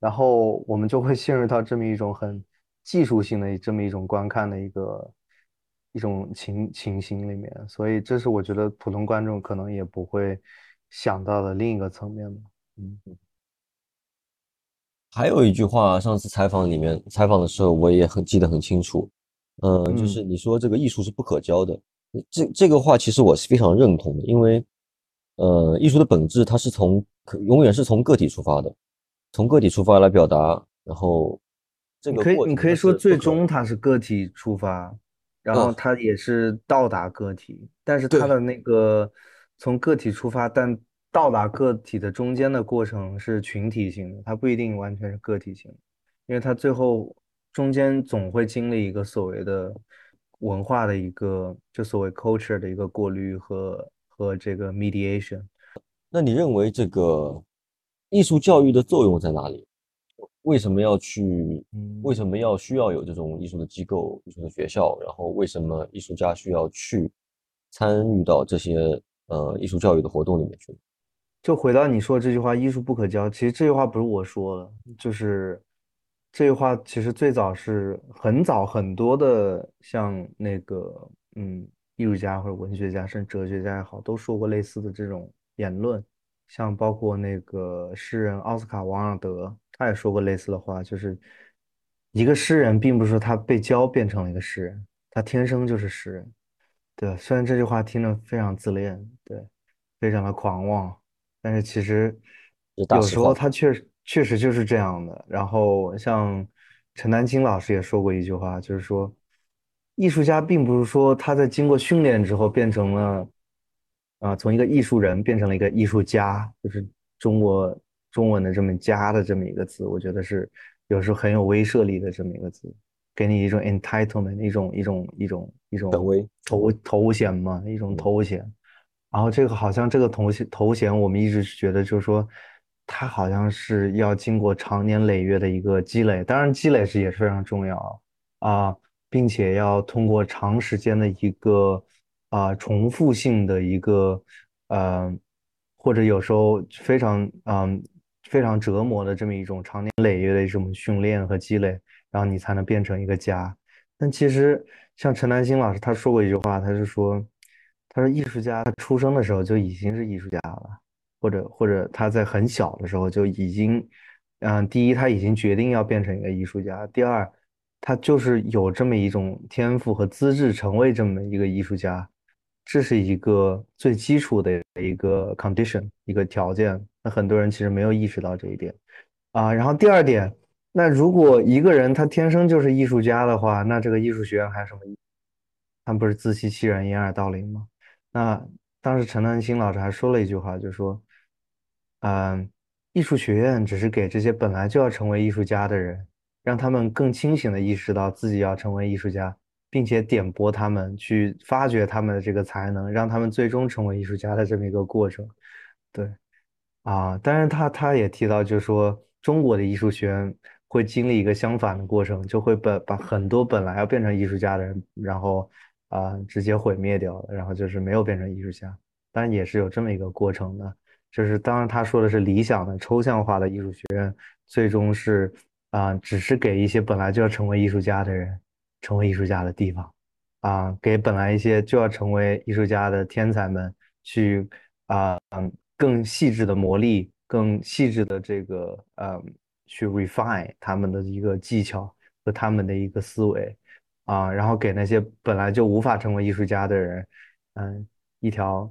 然后我们就会陷入到这么一种很技术性的这么一种观看的一个。一种情情形里面，所以这是我觉得普通观众可能也不会想到的另一个层面。嗯，还有一句话，上次采访里面采访的时候，我也很记得很清楚。嗯，就是你说这个艺术是不可教的，这这个话其实我是非常认同的，因为呃，艺术的本质它是从永远是从个体出发的，从个体出发来表达，然后这个可以你可以说最终它是个体出发。然后它也是到达个体，但是它的那个从个体出发，但到达个体的中间的过程是群体性的，它不一定完全是个体性的，因为它最后中间总会经历一个所谓的文化的一个，就所谓 culture 的一个过滤和和这个 mediation。那你认为这个艺术教育的作用在哪里？为什么要去？为什么要需要有这种艺术的机构、艺术的学校？然后为什么艺术家需要去参与到这些呃艺术教育的活动里面去？就回到你说这句话“艺术不可教”，其实这句话不是我说的，就是这句话其实最早是很早很多的，像那个嗯艺术家或者文学家，甚至哲学家也好，都说过类似的这种言论。像包括那个诗人奥斯卡·王尔德，他也说过类似的话，就是一个诗人并不是说他被教变成了一个诗人，他天生就是诗人。对，虽然这句话听着非常自恋，对，非常的狂妄，但是其实有时候他确实确实就是这样的。然后像陈丹青老师也说过一句话，就是说，艺术家并不是说他在经过训练之后变成了。啊，从一个艺术人变成了一个艺术家，就是中国中文的这么“家”的这么一个字，我觉得是有时候很有威慑力的这么一个字，给你一种 entitlement，一种一种一种一种头头衔嘛，一种头衔。然后这个好像这个头衔头衔，我们一直是觉得就是说，它好像是要经过长年累月的一个积累，当然积累是也是非常重要啊，并且要通过长时间的一个。啊，重复性的一个，呃，或者有时候非常，嗯，非常折磨的这么一种长年累月的一种训练和积累，然后你才能变成一个家。但其实像陈丹青老师他说过一句话，他是说，他说艺术家他出生的时候就已经是艺术家了，或者或者他在很小的时候就已经，嗯，第一他已经决定要变成一个艺术家，第二他就是有这么一种天赋和资质成为这么一个艺术家。这是一个最基础的一个 condition，一个条件。那很多人其实没有意识到这一点啊。然后第二点，那如果一个人他天生就是艺术家的话，那这个艺术学院还有什么意义？他不是自欺欺人、掩耳盗铃吗？那当时陈丹青老师还说了一句话，就说：“嗯，艺术学院只是给这些本来就要成为艺术家的人，让他们更清醒的意识到自己要成为艺术家。”并且点拨他们去发掘他们的这个才能，让他们最终成为艺术家的这么一个过程。对，啊，当然他他也提到，就是说中国的艺术学院会经历一个相反的过程，就会把把很多本来要变成艺术家的人，然后啊直接毁灭掉了，然后就是没有变成艺术家。当然也是有这么一个过程的，就是当然他说的是理想的抽象化的艺术学院，最终是啊只是给一些本来就要成为艺术家的人。成为艺术家的地方，啊，给本来一些就要成为艺术家的天才们去啊，嗯，更细致的磨砺，更细致的这个，嗯，去 refine 他们的一个技巧和他们的一个思维，啊，然后给那些本来就无法成为艺术家的人，嗯，一条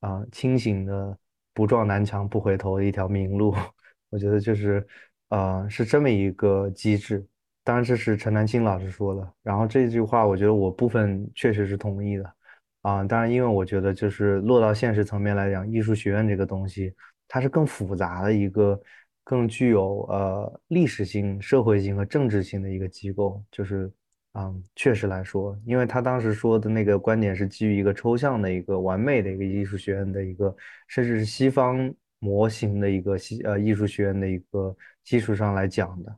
啊清醒的不撞南墙不回头的一条明路。*laughs* 我觉得就是，呃，是这么一个机制。当然这是陈丹青老师说的。然后这句话，我觉得我部分确实是同意的啊。当然，因为我觉得就是落到现实层面来讲，艺术学院这个东西，它是更复杂的一个，更具有呃历史性、社会性和政治性的一个机构。就是啊，确实来说，因为他当时说的那个观点是基于一个抽象的一个完美的一个艺术学院的一个，甚至是西方模型的一个西呃艺术学院的一个基础上来讲的。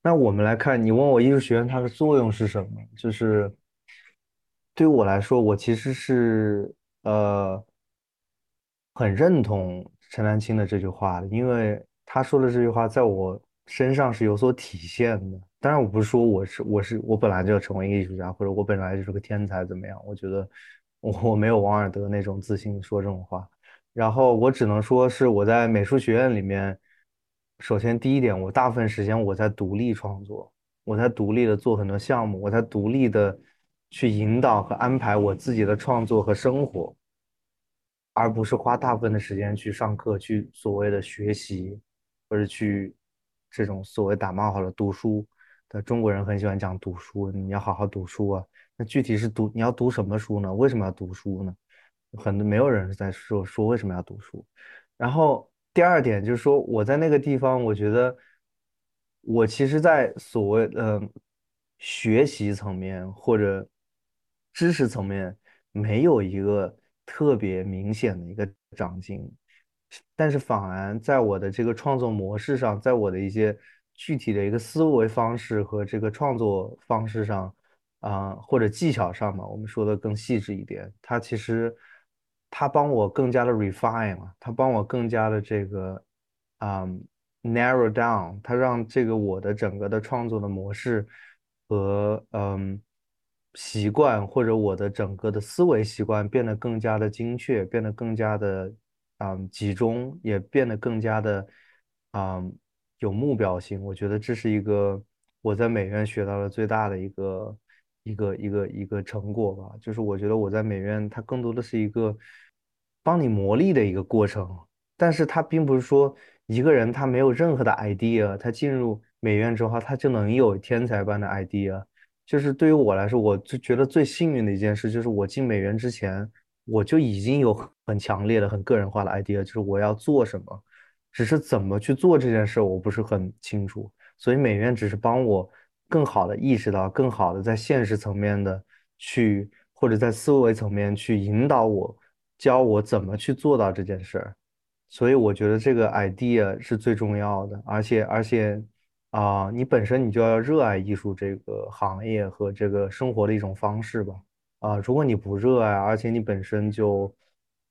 那我们来看，你问我艺术学院它的作用是什么？就是对于我来说，我其实是呃很认同陈丹青的这句话的，因为他说的这句话在我身上是有所体现的。当然，我不是说我是我是我本来就要成为一个艺术家，或者我本来就是个天才怎么样？我觉得我我没有王尔德那种自信说这种话。然后我只能说是我在美术学院里面。首先，第一点，我大部分时间我在独立创作，我在独立的做很多项目，我在独立的去引导和安排我自己的创作和生活，而不是花大部分的时间去上课，去所谓的学习，或者去这种所谓打冒号的读书。的中国人很喜欢讲读书，你要好好读书啊。那具体是读你要读什么书呢？为什么要读书呢？很多没有人在说说为什么要读书，然后。第二点就是说，我在那个地方，我觉得我其实，在所谓的学习层面或者知识层面，没有一个特别明显的一个长进，但是反而在我的这个创作模式上，在我的一些具体的一个思维方式和这个创作方式上，啊，或者技巧上嘛，我们说的更细致一点，它其实。他帮我更加的 refine 了，他帮我更加的这个，啊，narrow down，他让这个我的整个的创作的模式和嗯习惯或者我的整个的思维习惯变得更加的精确，变得更加的啊集中，也变得更加的啊有目标性。我觉得这是一个我在美院学到的最大的一个。一个一个一个成果吧，就是我觉得我在美院，它更多的是一个帮你磨砺的一个过程，但是它并不是说一个人他没有任何的 idea，他进入美院之后，他就能有天才般的 idea。就是对于我来说，我就觉得最幸运的一件事，就是我进美院之前，我就已经有很强烈的、很个人化的 idea，就是我要做什么，只是怎么去做这件事，我不是很清楚，所以美院只是帮我。更好的意识到，更好的在现实层面的去，或者在思维层面去引导我，教我怎么去做到这件事儿。所以我觉得这个 idea 是最重要的，而且而且啊，你本身你就要热爱艺术这个行业和这个生活的一种方式吧。啊，如果你不热爱，而且你本身就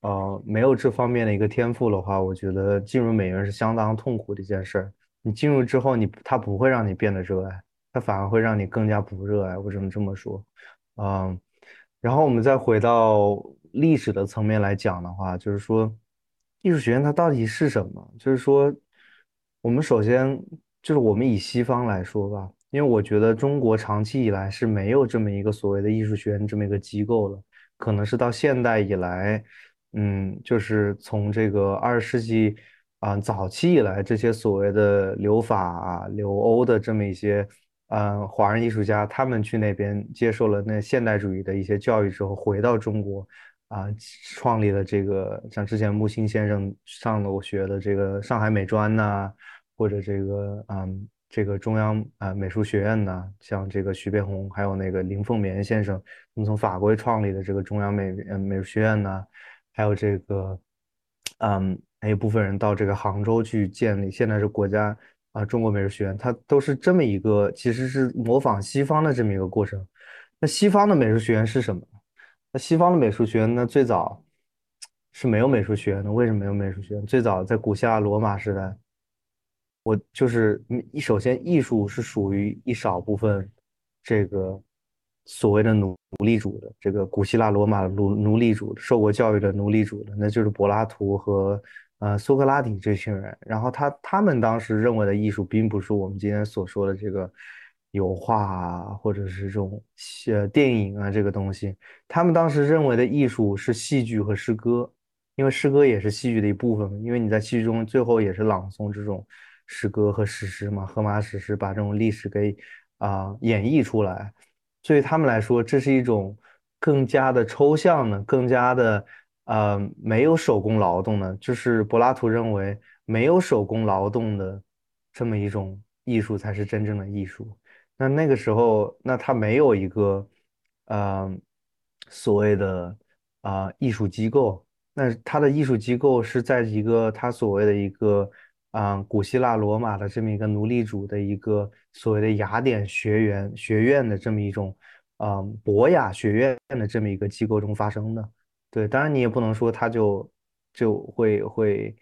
呃没有这方面的一个天赋的话，我觉得进入美院是相当痛苦的一件事儿。你进入之后，你他不会让你变得热爱。它反而会让你更加不热爱，我只能这么说，嗯，然后我们再回到历史的层面来讲的话，就是说，艺术学院它到底是什么？就是说，我们首先就是我们以西方来说吧，因为我觉得中国长期以来是没有这么一个所谓的艺术学院这么一个机构了，可能是到现代以来，嗯，就是从这个二十世纪啊早期以来，这些所谓的留法、留欧的这么一些。嗯，华人艺术家他们去那边接受了那现代主义的一些教育之后，回到中国，啊，创立了这个像之前木心先生上了我学的这个上海美专呐，或者这个嗯这个中央啊美术学院呐，像这个徐悲鸿还有那个林凤眠先生，他们从法国创立的这个中央美呃美术学院呐，还有这个嗯还有部分人到这个杭州去建立，现在是国家。啊，中国美术学院它都是这么一个，其实是模仿西方的这么一个过程。那西方的美术学院是什么？那西方的美术学院呢？最早是没有美术学院的。为什么没有美术学院？最早在古希腊罗马时代，我就是一首先艺术是属于一少部分这个所谓的奴奴隶主的，这个古希腊罗马奴奴隶主受过教育的奴隶主的，那就是柏拉图和。呃，苏格拉底这群人，然后他他们当时认为的艺术，并不是我们今天所说的这个油画啊，或者是这种呃电影啊这个东西。他们当时认为的艺术是戏剧和诗歌，因为诗歌也是戏剧的一部分嘛。因为你在戏剧中最后也是朗诵这种诗歌和史诗嘛，荷马史诗把这种历史给啊演绎出来。对他们来说，这是一种更加的抽象的、更加的呃没有手工劳动的，就是柏拉图认为没有手工劳动的这么一种艺术才是真正的艺术。那那个时候，那他没有一个呃所谓的啊艺术机构，那他的艺术机构是在一个他所谓的一个啊古希腊罗马的这么一个奴隶主的一个所谓的雅典学员学院的这么一种嗯博雅学院的这么一个机构中发生的。对，当然你也不能说他就就会会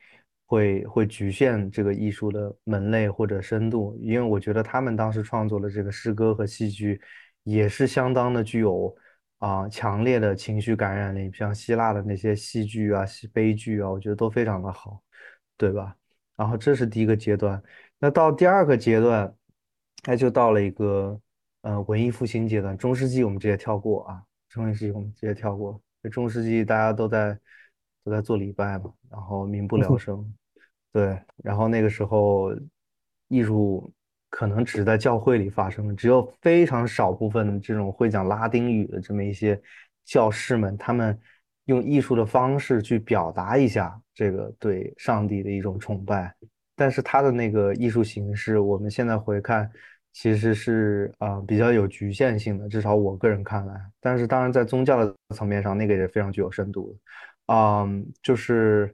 会会局限这个艺术的门类或者深度，因为我觉得他们当时创作的这个诗歌和戏剧也是相当的具有。啊，强烈的情绪感染力，像希腊的那些戏剧啊、戏悲剧啊，我觉得都非常的好，对吧？然后这是第一个阶段，那到第二个阶段，那就到了一个呃文艺复兴阶段。中世纪我们直接跳过啊，中世纪我们直接跳过。中世纪大家都在都在做礼拜嘛，然后民不聊生，对，然后那个时候艺术。可能只在教会里发生，只有非常少部分这种会讲拉丁语的这么一些教士们，他们用艺术的方式去表达一下这个对上帝的一种崇拜。但是他的那个艺术形式，我们现在回看，其实是啊比较有局限性的，至少我个人看来。但是当然在宗教的层面上，那个也非常具有深度的，啊，就是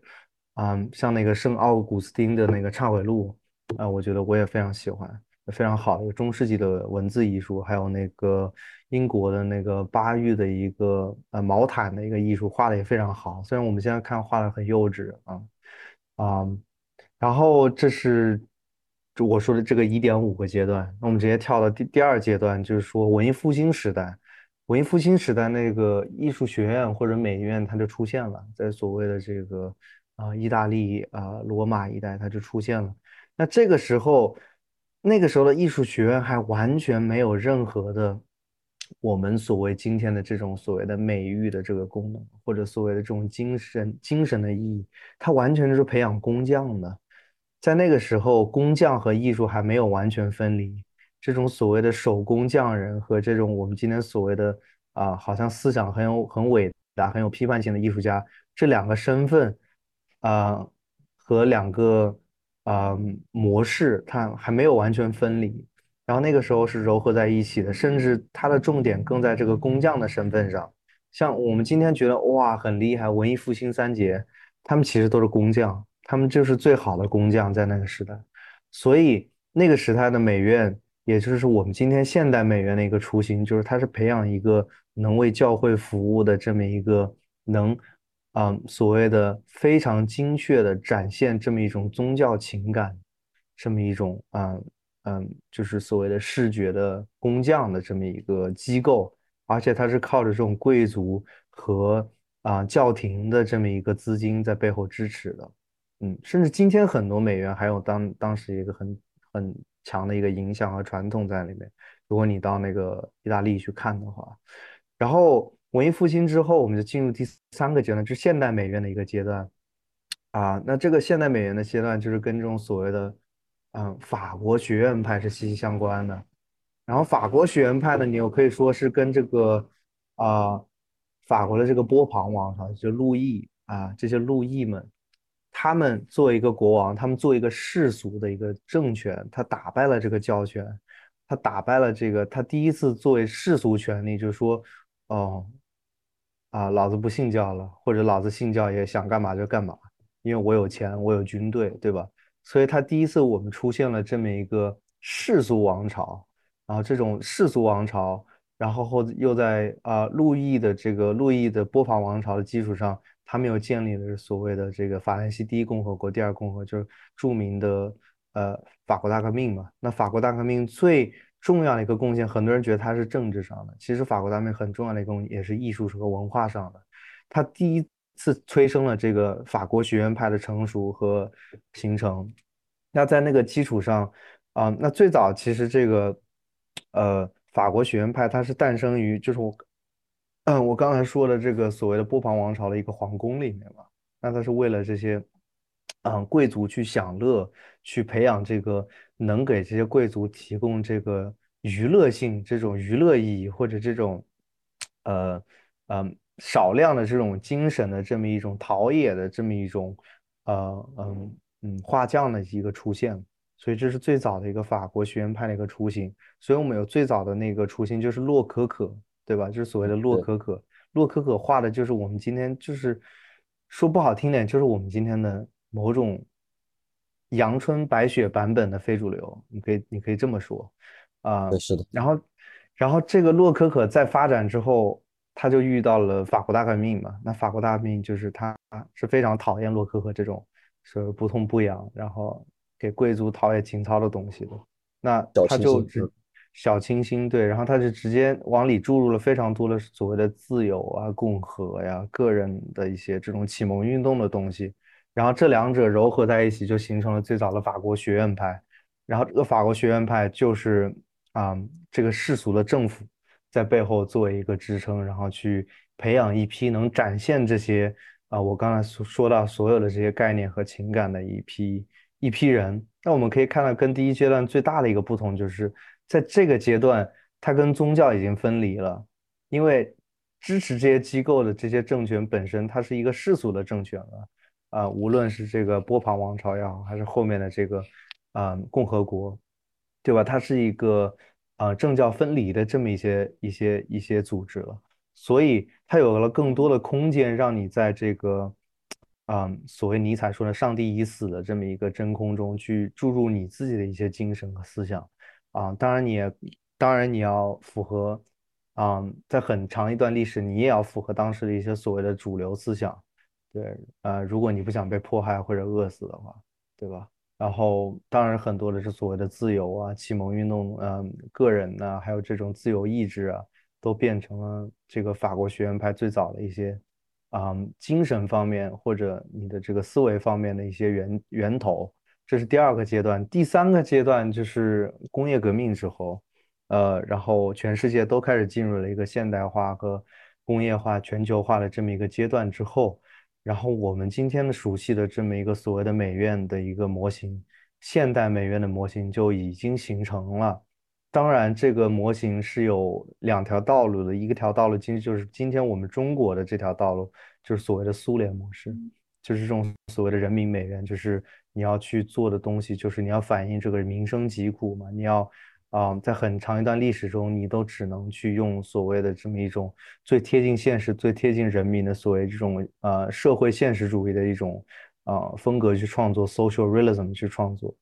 嗯像那个圣奥古斯丁的那个忏悔录啊，我觉得我也非常喜欢。非常好，一个中世纪的文字艺术，还有那个英国的那个巴育的一个呃毛毯的一个艺术，画的也非常好。虽然我们现在看画的很幼稚啊啊，然后这是我说的这个一点五个阶段，那我们直接跳到第第二阶段，就是说文艺复兴时代。文艺复兴时代那个艺术学院或者美院它就出现了，在所谓的这个啊意大利啊罗马一带它就出现了。那这个时候。那个时候的艺术学院还完全没有任何的我们所谓今天的这种所谓的美育的这个功能，或者所谓的这种精神精神的意义，它完全就是培养工匠的。在那个时候，工匠和艺术还没有完全分离。这种所谓的手工匠人和这种我们今天所谓的啊，好像思想很有很伟大、很有批判性的艺术家，这两个身份啊和两个。啊，模式它还没有完全分离，然后那个时候是糅合在一起的，甚至它的重点更在这个工匠的身份上。像我们今天觉得哇很厉害，文艺复兴三杰，他们其实都是工匠，他们就是最好的工匠在那个时代。所以那个时代的美院，也就是我们今天现代美院的一个雏形，就是它是培养一个能为教会服务的这么一个能。啊，所谓的非常精确的展现这么一种宗教情感，这么一种啊嗯，就是所谓的视觉的工匠的这么一个机构，而且它是靠着这种贵族和啊教廷的这么一个资金在背后支持的，嗯，甚至今天很多美院还有当当时一个很很强的一个影响和传统在里面。如果你到那个意大利去看的话，然后。文艺复兴之后，我们就进入第三个阶段，就是现代美院的一个阶段啊。那这个现代美院的阶段，就是跟这种所谓的嗯法国学院派是息息相关的。然后法国学院派呢，你又可以说是跟这个啊法国的这个波旁王朝，就路易啊这些路易们，他们作为一个国王，他们做一个世俗的一个政权，他打败了这个教权，他打败了这个，他第一次作为世俗权力，就是说哦。啊，老子不信教了，或者老子信教也想干嘛就干嘛，因为我有钱，我有军队，对吧？所以他第一次我们出现了这么一个世俗王朝，然后这种世俗王朝，然后后又在啊路易的这个路易的波旁王朝的基础上，他们又建立了所谓的这个法兰西第一共和国、第二共和，就是著名的呃法国大革命嘛。那法国大革命最重要的一个贡献，很多人觉得它是政治上的，其实法国大革命很重要的一个贡献也是艺术和文化上的。它第一次催生了这个法国学院派的成熟和形成。那在那个基础上，啊，那最早其实这个，呃，法国学院派它是诞生于就是我，嗯，我刚才说的这个所谓的波旁王朝的一个皇宫里面嘛。那它是为了这些，嗯，贵族去享乐，去培养这个。能给这些贵族提供这个娱乐性、这种娱乐意义或者这种呃呃少量的这种精神的这么一种陶冶的这么一种呃嗯嗯画匠的一个出现。所以这是最早的一个法国学院派的一个雏形。所以我们有最早的那个雏形就是洛可可，对吧？就是所谓的洛可可。洛可可画的就是我们今天就是说不好听点，就是我们今天的某种阳春白雪版本的非主流。你可以你可以这么说啊。是的。然后然后这个洛可可在发展之后，他就遇到了法国大革命嘛。那法国大革命就是他是非常讨厌洛可可这种是不痛不痒，然后。给贵族陶冶情操的东西的，那他就只小清新对，然后他就直接往里注入了非常多的所谓的自由啊、共和呀、个人的一些这种启蒙运动的东西，然后这两者糅合在一起，就形成了最早的法国学院派。然后这个法国学院派就是啊，这个世俗的政府在背后作为一个支撑，然后去培养一批能展现这些啊，我刚才所说到所有的这些概念和情感的一批。一批人，那我们可以看到，跟第一阶段最大的一个不同，就是在这个阶段，它跟宗教已经分离了，因为支持这些机构的这些政权本身，它是一个世俗的政权了，啊，无论是这个波旁王朝也好，还是后面的这个啊共和国，对吧？它是一个啊政教分离的这么一些一些一些组织了，所以它有了更多的空间，让你在这个。嗯，所谓尼采说的“上帝已死”的这么一个真空中去注入你自己的一些精神和思想，啊，当然你也，当然你要符合，嗯，在很长一段历史，你也要符合当时的一些所谓的主流思想，对，呃，如果你不想被迫害或者饿死的话，对吧？然后，当然很多的是所谓的自由啊、启蒙运动，嗯，个人呢，还有这种自由意志啊，都变成了这个法国学院派最早的一些。啊，精神方面或者你的这个思维方面的一些源源头，这是第二个阶段。第三个阶段就是工业革命之后，呃，然后全世界都开始进入了一个现代化和工业化、全球化的这么一个阶段之后，然后我们今天的熟悉的这么一个所谓的美院的一个模型，现代美院的模型就已经形成了。当然，这个模型是有两条道路的，一个条道路今就是今天我们中国的这条道路，就是所谓的苏联模式，就是这种所谓的人民美院，就是你要去做的东西，就是你要反映这个民生疾苦嘛，你要啊，在很长一段历史中，你都只能去用所谓的这么一种最贴近现实、最贴近人民的所谓这种呃社会现实主义的一种呃风格去创作，social realism 去创作，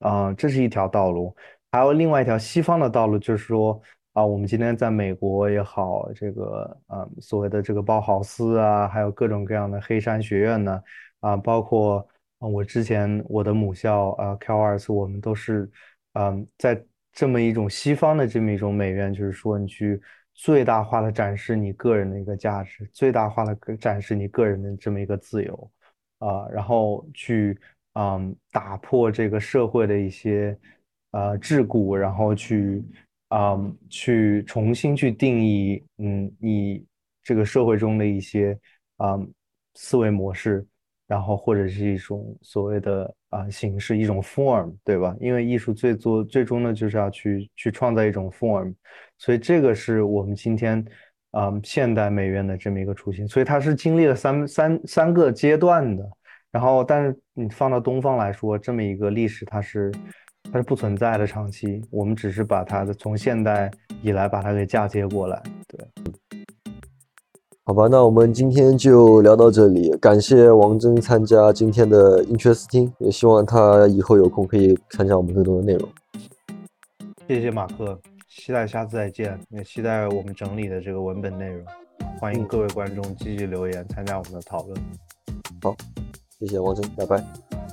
啊，这是一条道路。还有另外一条西方的道路，就是说啊，我们今天在美国也好，这个呃所谓的这个包豪斯啊，还有各种各样的黑山学院呢，啊，包括我之前我的母校啊 c a l a r s 我们都是嗯在这么一种西方的这么一种美院，就是说你去最大化的展示你个人的一个价值，最大化的展示你个人的这么一个自由啊，然后去嗯打破这个社会的一些。呃，桎梏，然后去，嗯，去重新去定义，嗯，你这个社会中的一些啊思维模式，然后或者是一种所谓的啊形式，一种 form，对吧？因为艺术最多最终呢，就是要去去创造一种 form，所以这个是我们今天啊现代美院的这么一个雏形，所以它是经历了三三三个阶段的，然后但是你放到东方来说，这么一个历史，它是。它是不存在的长期，我们只是把它的从现代以来把它给嫁接过来。对，好吧，那我们今天就聊到这里，感谢王峥参加今天的 Interesting，，也希望他以后有空可以参加我们更多的内容。谢谢马克，期待下次再见，也期待我们整理的这个文本内容。欢迎各位观众积极留言参加我们的讨论。好，谢谢王峥，拜拜。